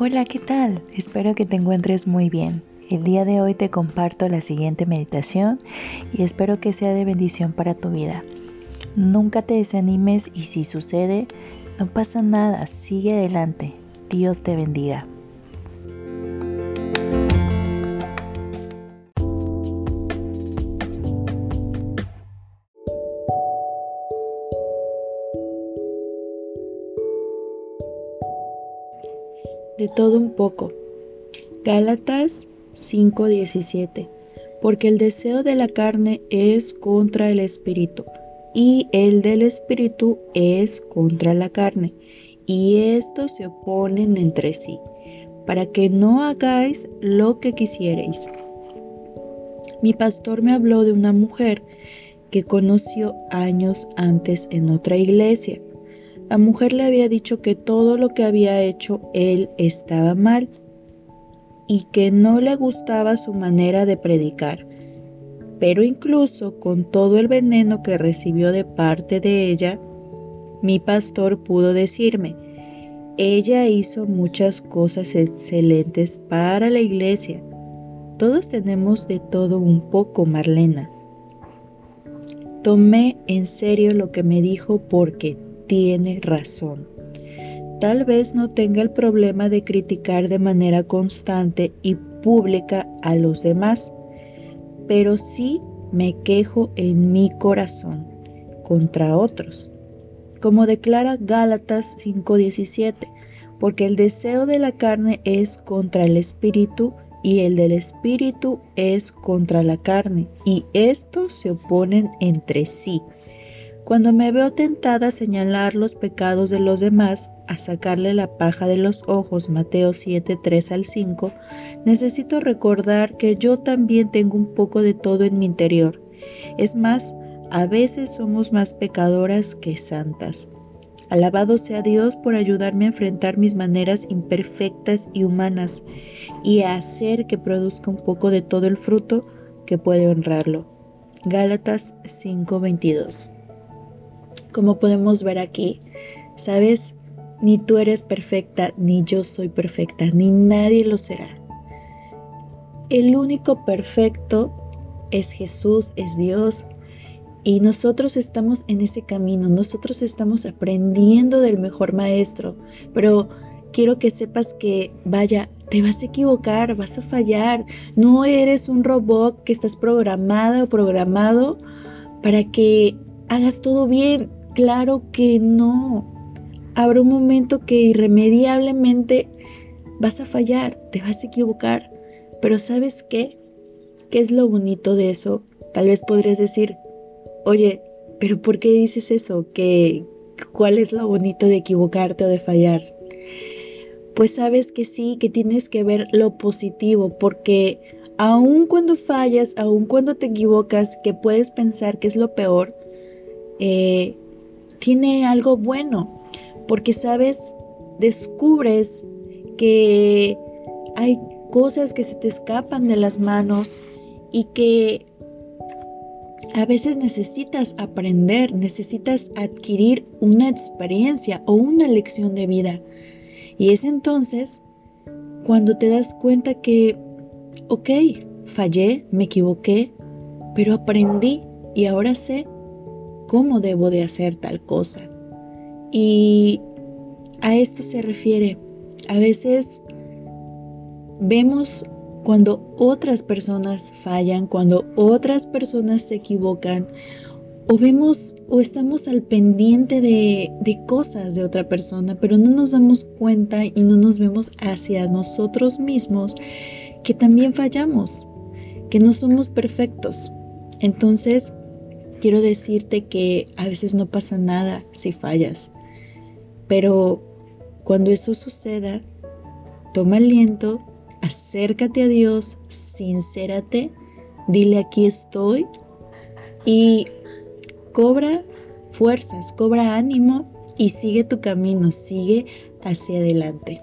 Hola, ¿qué tal? Espero que te encuentres muy bien. El día de hoy te comparto la siguiente meditación y espero que sea de bendición para tu vida. Nunca te desanimes y si sucede, no pasa nada, sigue adelante. Dios te bendiga. De todo un poco. Gálatas 5:17. Porque el deseo de la carne es contra el espíritu, y el del espíritu es contra la carne, y estos se oponen entre sí, para que no hagáis lo que quisierais. Mi pastor me habló de una mujer que conoció años antes en otra iglesia la mujer le había dicho que todo lo que había hecho él estaba mal y que no le gustaba su manera de predicar. Pero incluso con todo el veneno que recibió de parte de ella, mi pastor pudo decirme, ella hizo muchas cosas excelentes para la iglesia. Todos tenemos de todo un poco, Marlena. Tomé en serio lo que me dijo porque tiene razón. Tal vez no tenga el problema de criticar de manera constante y pública a los demás, pero sí me quejo en mi corazón contra otros. Como declara Gálatas 5:17, porque el deseo de la carne es contra el espíritu y el del espíritu es contra la carne, y estos se oponen entre sí cuando me veo tentada a señalar los pecados de los demás, a sacarle la paja de los ojos, Mateo 7, 3 al 5, necesito recordar que yo también tengo un poco de todo en mi interior. Es más, a veces somos más pecadoras que santas. Alabado sea Dios por ayudarme a enfrentar mis maneras imperfectas y humanas y a hacer que produzca un poco de todo el fruto que puede honrarlo. Gálatas 5:22 como podemos ver aquí, ¿sabes? Ni tú eres perfecta, ni yo soy perfecta, ni nadie lo será. El único perfecto es Jesús, es Dios. Y nosotros estamos en ese camino, nosotros estamos aprendiendo del mejor maestro. Pero quiero que sepas que, vaya, te vas a equivocar, vas a fallar. No eres un robot que estás programada o programado para que hagas todo bien. Claro que no. Habrá un momento que irremediablemente vas a fallar, te vas a equivocar. Pero ¿sabes qué? ¿Qué es lo bonito de eso? Tal vez podrías decir, oye, pero ¿por qué dices eso? ¿Qué, ¿Cuál es lo bonito de equivocarte o de fallar? Pues sabes que sí, que tienes que ver lo positivo, porque aun cuando fallas, aun cuando te equivocas, que puedes pensar que es lo peor, eh, tiene algo bueno, porque sabes, descubres que hay cosas que se te escapan de las manos y que a veces necesitas aprender, necesitas adquirir una experiencia o una lección de vida. Y es entonces cuando te das cuenta que, ok, fallé, me equivoqué, pero aprendí y ahora sé cómo debo de hacer tal cosa. Y a esto se refiere. A veces vemos cuando otras personas fallan, cuando otras personas se equivocan, o vemos o estamos al pendiente de, de, cosas de otra persona, pero no nos damos cuenta y no nos vemos hacia nosotros mismos que también fallamos, que no somos perfectos. Entonces, quiero decirte que a veces no pasa nada si fallas, pero cuando eso suceda, toma aliento, acércate a Dios, sincérate, dile aquí estoy y cobra fuerzas, cobra ánimo y sigue tu camino, sigue hacia adelante.